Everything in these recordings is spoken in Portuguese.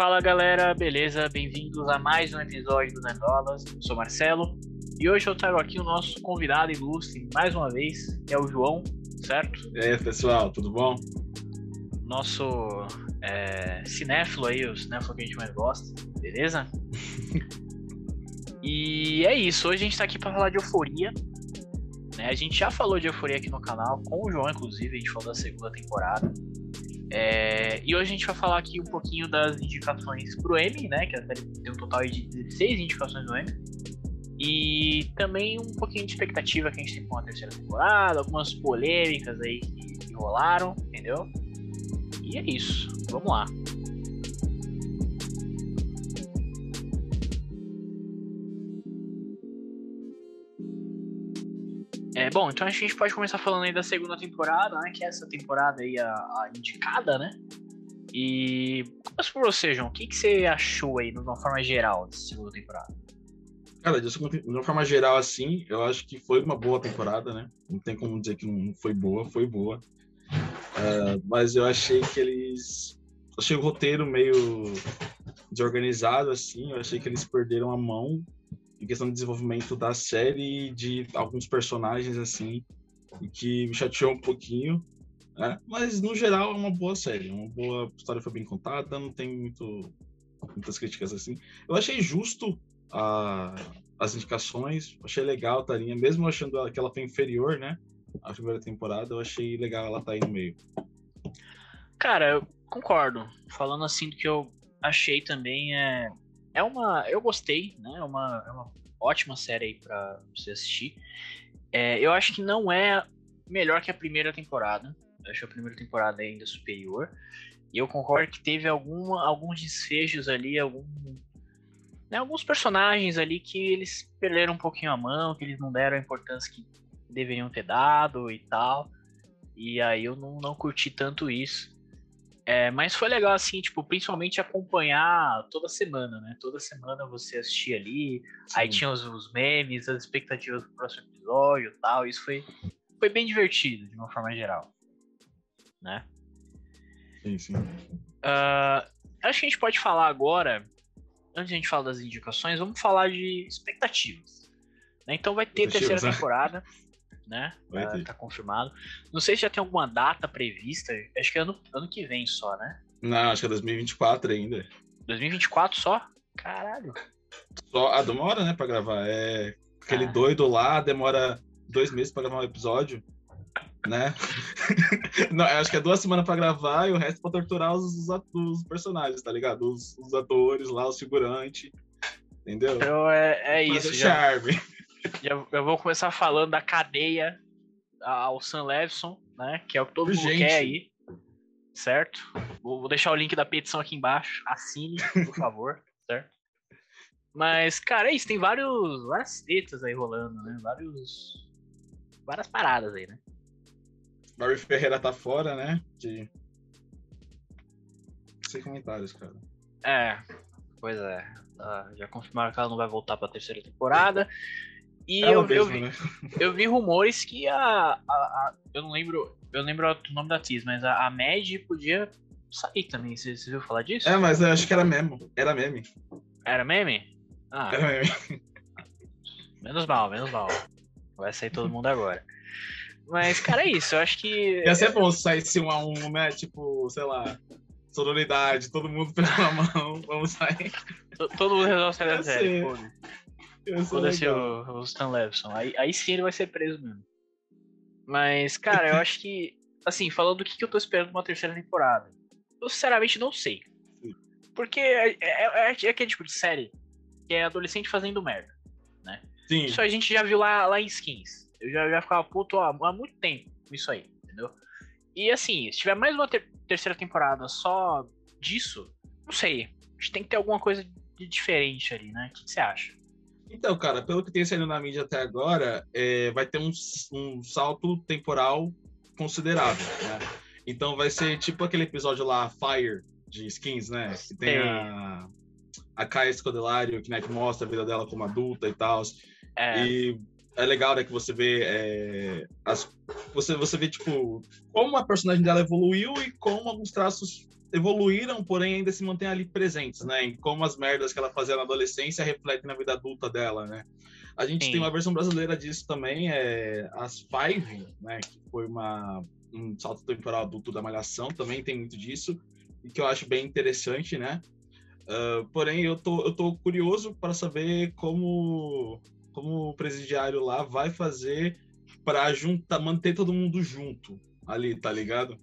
Fala galera, beleza? Bem-vindos a mais um episódio do Nerdolas. Eu sou Marcelo e hoje eu trago aqui o nosso convidado ilustre mais uma vez, que é o João, certo? E aí pessoal, tudo bom? Nosso é, cinéfilo aí, o cinéfilo que a gente mais gosta, beleza? e é isso, hoje a gente tá aqui para falar de euforia. Né? A gente já falou de euforia aqui no canal, com o João, inclusive, a gente falou da segunda temporada. É, e hoje a gente vai falar aqui um pouquinho das indicações pro Emmy, né? Que a série tem um total de 16 indicações no Emmy. E também um pouquinho de expectativa que a gente tem com a terceira temporada, algumas polêmicas aí que, que rolaram, entendeu? E é isso. Vamos lá. Bom, então a gente pode começar falando aí da segunda temporada, né? Que é essa temporada aí, a, a indicada, né? E começa por você, João. O que, que você achou aí, de uma forma geral, dessa segunda temporada? Cara, de uma forma geral, assim, eu acho que foi uma boa temporada, né? Não tem como dizer que não foi boa, foi boa. Uh, mas eu achei que eles. Achei o roteiro meio desorganizado, assim. Eu achei que eles perderam a mão em questão de desenvolvimento da série de alguns personagens assim que me chateou um pouquinho né? mas no geral é uma boa série. Uma boa história foi bem contada não tem muito muitas críticas assim. Eu achei justo a, as indicações achei legal a Tarinha mesmo achando que ela foi inferior né à primeira temporada eu achei legal ela estar tá aí no meio. Cara eu concordo. Falando assim do que eu achei também é é uma. Eu gostei, né? É uma, é uma ótima série aí pra você assistir. É, eu acho que não é melhor que a primeira temporada. Eu acho a primeira temporada ainda superior. E eu concordo que teve alguma, alguns desfechos ali, algum, né, alguns personagens ali que eles perderam um pouquinho a mão, que eles não deram a importância que deveriam ter dado e tal. E aí eu não, não curti tanto isso. É, mas foi legal, assim, tipo, principalmente acompanhar toda semana, né? Toda semana você assistia ali, sim. aí tinha os, os, memes, as expectativas pro próximo episódio e tal. Isso foi, foi bem divertido, de uma forma geral. Né? Sim, sim. Uh, acho que a gente pode falar agora, antes de a gente falar das indicações, vamos falar de expectativas. Né? Então vai ter terceira né? temporada né? Vai tá, confirmado. Não sei se já tem alguma data prevista. Acho que é ano, ano que vem só, né? Não, acho que é 2024 ainda. 2024 só? Caralho. Só, ah, demora, né, pra gravar. É. Aquele ah. doido lá demora dois meses pra gravar um episódio, né? Não, acho que é duas semanas pra gravar e o resto pra torturar os, os personagens, tá ligado? Os, os atores lá, os figurantes. Entendeu? Então é, é isso. Já. Charme. Já, eu vou começar falando da cadeia ao Sam Levinson, né? Que é o que todo Gente. mundo quer aí. Certo? Vou, vou, deixar o link da petição aqui embaixo. Assine, por favor. certo? Mas, cara, é isso. Tem vários, várias tetas aí rolando, né? Vários. Várias paradas aí, né? Barry Ferreira tá fora, né? De. Sem comentários, cara. É, pois é. Ah, já confirmaram que ela não vai voltar pra terceira temporada. E eu, mesmo, eu, vi, né? eu vi rumores que a, a, a, Eu não lembro. Eu lembro o nome da atriz, mas a, a Mad podia sair também. Você, você viu falar disso? É, mas eu acho que era meme. Era meme. Era meme? Ah. Era meme. Menos mal, menos mal. Vai sair todo mundo agora. Mas, cara, é isso. Eu acho que. Ia ser bom se saísse um a um, né? Tipo, sei lá. Sororidade, todo mundo pela mão, vamos sair. Todo mundo resolve sair da série, Foda-se o, o Stan Levinson. Aí, aí sim ele vai ser preso mesmo. Mas, cara, eu acho que. Assim, falando do que, que eu tô esperando uma terceira temporada. Eu sinceramente não sei. Porque é, é, é, é aquele tipo de série que é adolescente fazendo merda, né? Sim. Isso a gente já viu lá, lá em Skins. Eu já, já ficava puto ó, há muito tempo com isso aí, entendeu? E assim, se tiver mais uma ter terceira temporada só disso, não sei. A gente tem que ter alguma coisa de diferente ali, né? O que, que você acha? Então, cara, pelo que tem saindo na mídia até agora, é, vai ter um, um salto temporal considerável, né? Então vai ser tipo aquele episódio lá, Fire, de skins, né? Que tem a, a Kaia Scodelario, que, né, que mostra a vida dela como adulta e tal. É. E é legal, né, que você vê é, as, você, você vê, tipo, como a personagem dela evoluiu e como alguns traços evoluíram, porém ainda se mantêm ali presentes, né? Em como as merdas que ela fazia na adolescência refletem na vida adulta dela, né? A gente Sim. tem uma versão brasileira disso também, é as Five, né? Que foi uma, um salto temporal adulto da Malhação, também tem muito disso, e que eu acho bem interessante, né? Uh, porém, eu tô, eu tô curioso para saber como, como o presidiário lá vai fazer para juntar, manter todo mundo junto ali, tá ligado?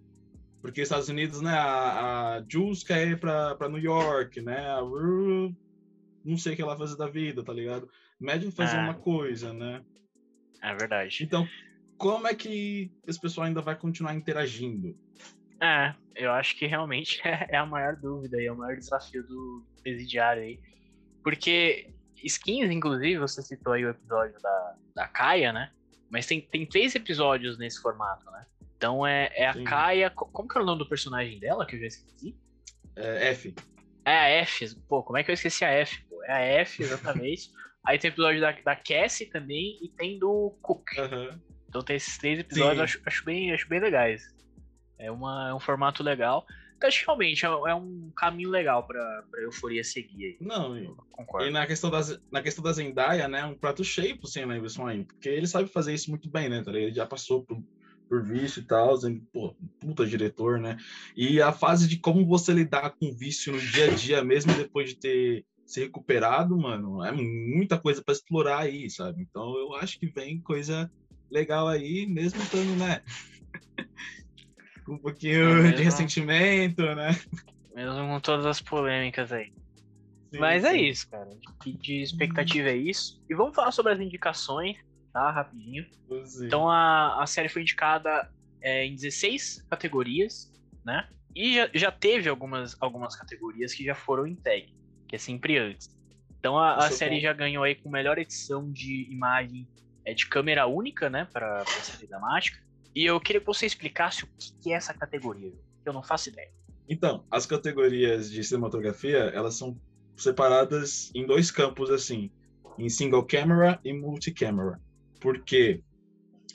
Porque Estados Unidos, né, a, a Jules quer ir para New York, né? A Rue, não sei o que ela fazer da vida, tá ligado? Médico fazer é. uma coisa, né? É verdade. Então, como é que esse pessoal ainda vai continuar interagindo? É, eu acho que realmente é, é a maior dúvida e é o maior desafio do presidiário aí. Porque skins, inclusive, você citou aí o episódio da, da Kaia, né? Mas tem, tem três episódios nesse formato, né? Então é, é a Sim. Kaia. Como que é o nome do personagem dela, que eu já esqueci? É F. É a F. Pô, como é que eu esqueci a F? Pô? É a F, exatamente. aí tem episódio da, da Cassie também e tem do Cook. Uhum. Então tem esses três episódios, acho, acho, bem, acho bem legais. É, uma, é um formato legal. Então, acho que realmente é, é um caminho legal pra, pra euforia seguir aí. Não, e, concordo. E na questão, das, na questão da Zendaya, né? Um prato cheio pro Sam Levinson aí. Porque ele sabe fazer isso muito bem, né? Tá ele já passou por, por vício e tal. Pô, puta diretor, né? E a fase de como você lidar com vício no dia a dia, mesmo depois de ter se recuperado, mano, é muita coisa para explorar aí, sabe? Então eu acho que vem coisa legal aí, mesmo estando, né? com um pouquinho é mesmo, de ressentimento, né? Mesmo com todas as polêmicas aí. Sim, Mas é sim. é isso, cara. De expectativa é isso. E vamos falar sobre as indicações, tá? Rapidinho. Sim. Então a, a série foi indicada é, em 16 categorias, né? E já, já teve algumas, algumas categorias que já foram em tag, que é sempre antes. Então a, a série já ganhou aí com melhor edição de imagem é, de câmera única, né? Para a série dramática. E eu queria que você explicasse o que é essa categoria, que eu não faço ideia. Então, as categorias de cinematografia, elas são separadas em dois campos, assim, em single camera e multi-camera. Porque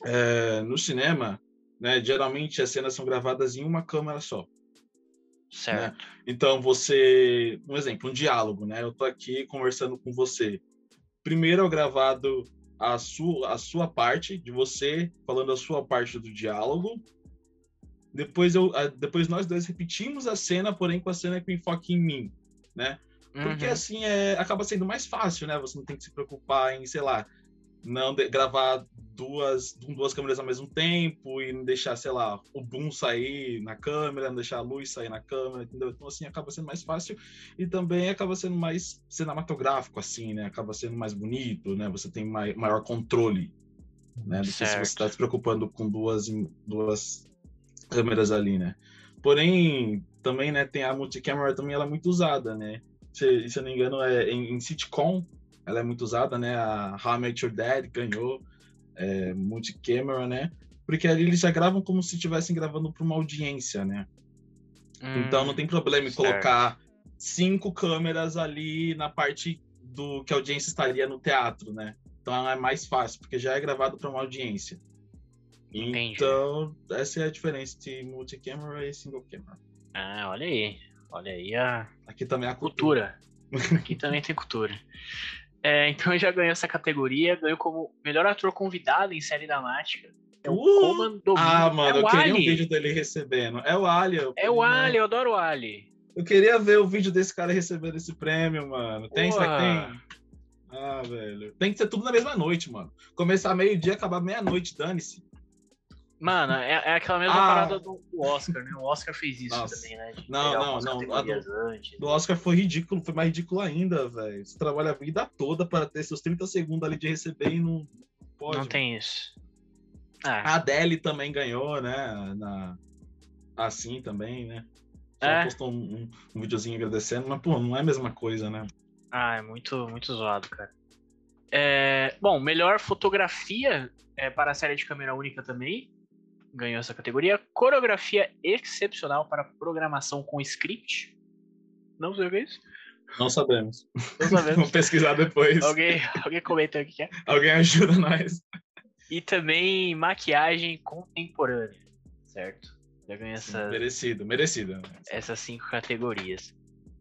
é, no cinema, né, geralmente as cenas são gravadas em uma câmera só. Certo. Né? Então, você... Um exemplo, um diálogo, né? Eu tô aqui conversando com você. Primeiro é gravado a sua, a sua parte, de você falando a sua parte do diálogo. Depois, eu, depois nós dois repetimos a cena, porém com a cena com enfoque em mim, né? Porque uhum. assim é, acaba sendo mais fácil, né? Você não tem que se preocupar em, sei lá, não de, gravar duas, duas câmeras ao mesmo tempo e não deixar, sei lá, o boom sair na câmera, não deixar a luz sair na câmera, entendeu? Então, assim, acaba sendo mais fácil e também acaba sendo mais cinematográfico, assim, né? Acaba sendo mais bonito, né? Você tem mai, maior controle, né? Do que se você está se preocupando com duas, duas câmeras ali, né? Porém, também, né, tem a multicamera também, ela é muito usada, né? Se, se eu não me engano, é em, em sitcom, ela é muito usada, né? A How I Met Your Dad ganhou é, multicamera, né? Porque ali eles já gravam como se estivessem gravando para uma audiência, né? Hum, então não tem problema em colocar cinco câmeras ali na parte do que a audiência estaria no teatro, né? Então é mais fácil, porque já é gravado para uma audiência. Entendi. Então, essa é a diferença entre multicamera e single camera. Ah, olha aí. Olha aí a. Aqui também é a cultura. cultura. Aqui também tem cultura. É, então já ganhou essa categoria, ganhou como melhor ator convidado em série dramática. É o uh, Ah, mano, é eu queria Ali. um vídeo dele recebendo. É o Ali. É o Ali, eu adoro o Ali. Eu queria ver o vídeo desse cara recebendo esse prêmio, mano. Tem, será que tem? Ah, velho. Tem que ser tudo na mesma noite, mano. Começar meio-dia, acabar meia-noite, dane-se. Mano, é, é aquela mesma ah. parada do Oscar, né? O Oscar fez isso Nossa. também, né? De não, não, não. A do, antes, do Oscar foi ridículo, foi mais ridículo ainda, velho. Você trabalha a vida toda para ter seus 30 segundos ali de receber e não pode. Não tem isso. Ah. A Adele também ganhou, né? Na... Assim também, né? Só é. postou um, um, um videozinho agradecendo, mas, pô, não é a mesma coisa, né? Ah, é muito, muito zoado, cara. É, bom, melhor fotografia é, para a série de câmera única também ganhou essa categoria. Coreografia excepcional para programação com script. Não sei o que é isso. Não sabemos. Não sabemos. Vamos pesquisar depois. Alguém, alguém comenta o que é. Alguém ajuda nós. E também maquiagem contemporânea, certo? Já ganha essas, Merecido, merecido. essas cinco categorias.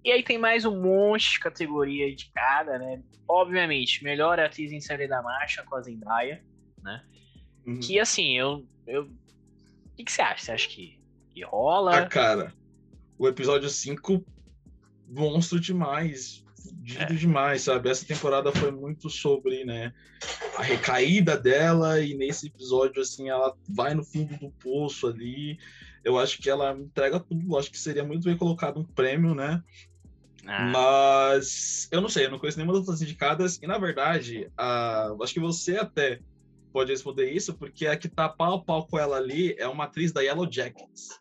E aí tem mais um monte de categoria indicada, né? Obviamente, melhor atriz em série da marcha com a Zendaya, né? Uhum. Que assim, eu. eu... O que, que você acha? Você acha que, que rola? Ah, cara, o episódio 5, monstro demais. Fudido É. demais, sabe? Essa temporada foi muito sobre, né, a recaída dela e nesse episódio, assim, ela vai no fundo do poço ali. Eu acho que ela entrega tudo. Acho que seria muito bem colocado um prêmio, né? Ah, Mas eu não sei, eu não conheço nenhuma das outras indicadas. E na verdade, a... acho que você até pode responder isso, porque a que tá pau a pau com ela ali é uma atriz da Yellow Jackets.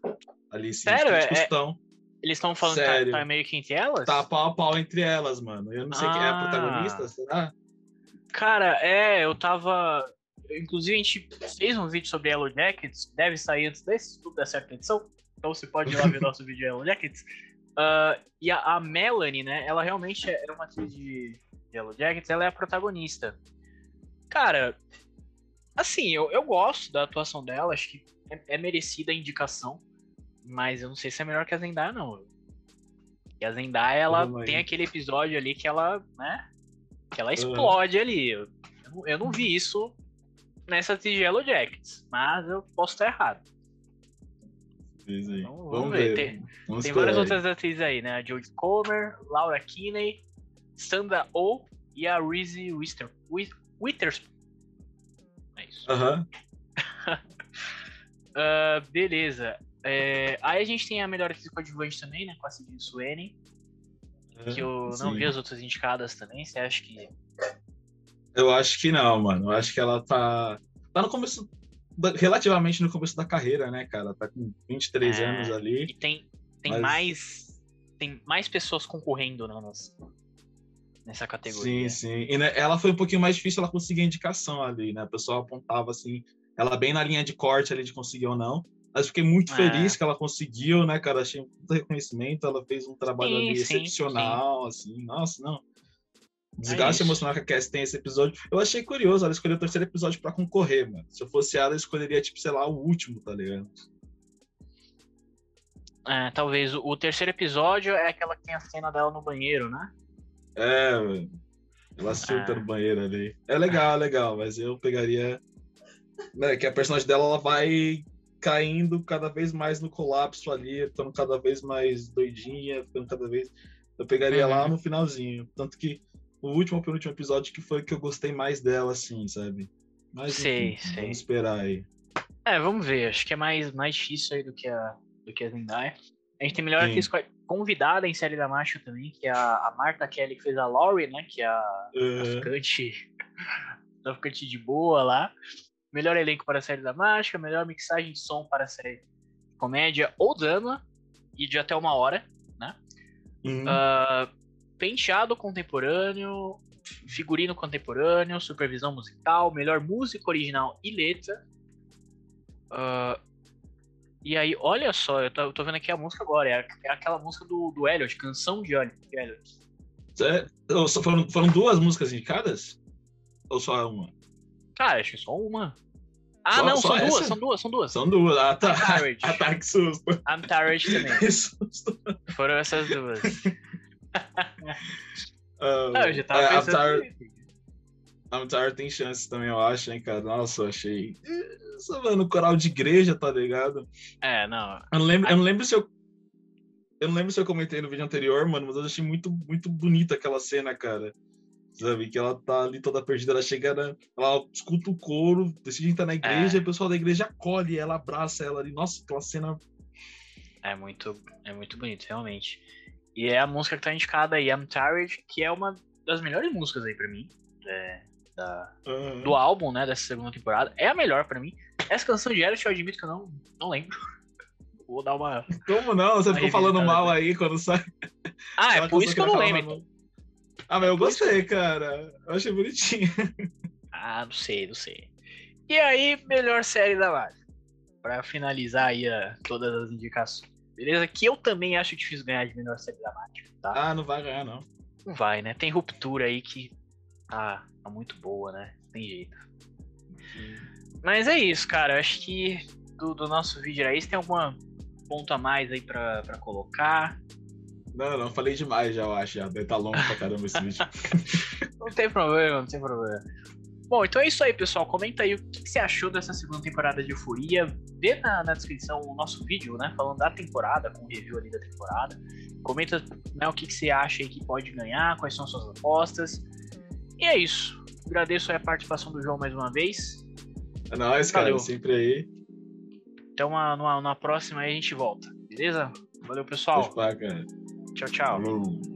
Ali, sim, Sério? É- discussão. eles estão falando que sério. tá, tá meio que entre elas? Tá pau a pau entre elas, mano. Eu não sei quem é a Ah. protagonista, será? Cara, é, eu tava. Inclusive, a gente fez um vídeo sobre Yellow Jackets, deve sair antes desse, tudo dessa edição. Então você pode ir lá ver nosso vídeo Yellow Jackets. Ah, e a, a Melanie, né? Ela realmente é uma atriz de Yellow Jackets, ela é a protagonista. Cara, assim, eu, eu gosto da atuação dela, acho que é, é merecida a indicação, mas eu não sei se é melhor que a Zendaya, não. E a Zendaya, ela tem aquele episódio ali que ela, né? Que ela explode ali. Eu, eu não- vi isso nessa Yellow Jackets, mas eu posso estar errado. Então, Vamos, vamos ver. ver. Tem- Vamos Tem várias aí. outras atrizes aí, né? A Jodie Comer, Laura Kinney, Sandra Oh e a Reese Witherspoon. É isso. Aham. Ah, beleza. É, aí a gente tem a melhor atriz coadjuvante também, né? Com a Sidney Sweeney, que eu não Sim. vi as outras indicadas também. Você acha que. Eu acho que não, mano. Eu acho que ela tá. Tá no começo. Relativamente no começo da carreira, né, cara? Tá com 23 É. anos ali. E tem, tem Mas- mais. Tem mais pessoas concorrendo né, nas- nessa Sim, categoria. sim. E né, ela foi um pouquinho mais difícil ela conseguir a indicação ali, né? O pessoal apontava assim, ela bem na linha de corte ali de conseguir ou não. Mas fiquei muito É. feliz que ela conseguiu, né, cara? Achei muito reconhecimento. Ela fez um trabalho Sim, ali sim, excepcional, assim. Nossa, não. Desgaste isso. emocional que a Cass tem esse episódio. Eu achei curioso, ela escolheu o terceiro episódio pra concorrer, mano. Se eu fosse ela, eu escolheria, tipo, sei lá, o último, tá ligado? É, talvez o, o terceiro episódio é aquela que tem a cena dela no banheiro, né? É. Ela surta Ah. no banheiro ali. É legal, é legal, mas eu pegaria. Né, que a personagem dela ela vai caindo cada vez mais no colapso ali, ficando cada vez mais doidinha, ficando cada vez. Eu pegaria Uhum. lá no finalzinho. Tanto que o último penúltimo episódio que foi que eu gostei mais dela, assim, sabe? Mas Sei, enfim, sei. vamos esperar aí. É, vamos ver. Acho que é mais, mais difícil aí do que a, do que a Zendaya. A gente tem melhor atriz co- convidada em série da Macho também, que é a, a Marta Kelly, que fez a Laurie, né? Que é a traficante, traficante de boa lá. Melhor elenco para a série da Mágica, melhor mixagem de som para a série comédia ou drama, e de até uma hora. hum, Ah, penteado contemporâneo, figurino contemporâneo, supervisão musical, melhor música original e letra. Ah, e aí, olha só, eu tô, eu tô vendo aqui a música agora, é, é aquela música do, do Elliot, Canção de Elliot. é, foram, foram duas músicas indicadas? Ou só uma? Cara, acho que só uma. Ah, Só- não, só são duas, essa? são duas, são duas. São duas. Ah, tá. Ah, tá, que susto. I'm tired também. Que susto. Foram essas duas. Ah, Ah, eu já tava é, pensando. Nisso. Avatar tem chance também, eu acho, hein, cara. Nossa, eu achei. Isso, mano, coral de igreja, tá ligado? É, não. Eu não lembro, eu não lembro se eu. Eu não lembro se eu comentei no vídeo anterior, mano, mas eu achei muito, muito bonita aquela cena, cara. Sabe? Que ela tá ali toda perdida, ela chega, na, ela escuta o coro, decide entrar na igreja, É. e o pessoal da igreja acolhe ela, abraça ela ali. Nossa, aquela cena. É muito, é muito bonito, realmente. E é a música que tá indicada aí, I'm Tired, que é uma das melhores músicas aí pra mim. é, da- ah, do álbum, né, dessa segunda temporada. É a melhor pra mim. Essa canção de Elliot eu admito que eu não, não lembro. Vou dar uma. Como não? Você ficou falando mal aí quando sai. Ah, é aquela por canção isso que eu não lembro. então. Ah, mas eu Por que gostei, cara. Eu achei bonitinho. Ah, não sei, não sei. E aí, melhor série da live. Pra finalizar aí a- todas as indicações. Beleza? Que eu também acho difícil ganhar de melhor série dramática, tá? Ah, não vai ganhar, não. Não vai, né? Tem ruptura aí que tá, tá muito boa, né? Tem jeito. Mas é isso, cara. Acho que do, do nosso vídeo aí, você tem alguma ponto a mais aí pra, pra colocar? Não, não, falei demais já, eu acho. Já. Deve tá longo pra caramba esse vídeo. não tem problema, não tem problema. Bom, então é isso aí, pessoal. Comenta aí o que, você achou dessa segunda temporada de Euforia. Vê na, na, descrição o nosso vídeo, né? Falando da temporada, com o review ali da temporada. Comenta né, o que, que você acha aí que pode ganhar, quais são suas apostas. E é isso. Agradeço a participação do João mais uma vez. É nóis, cara. Valeu. Sempre aí. Então, na, próxima aí a gente volta. Beleza? Valeu, pessoal. Pá, cara. Tchau, tchau. Falou.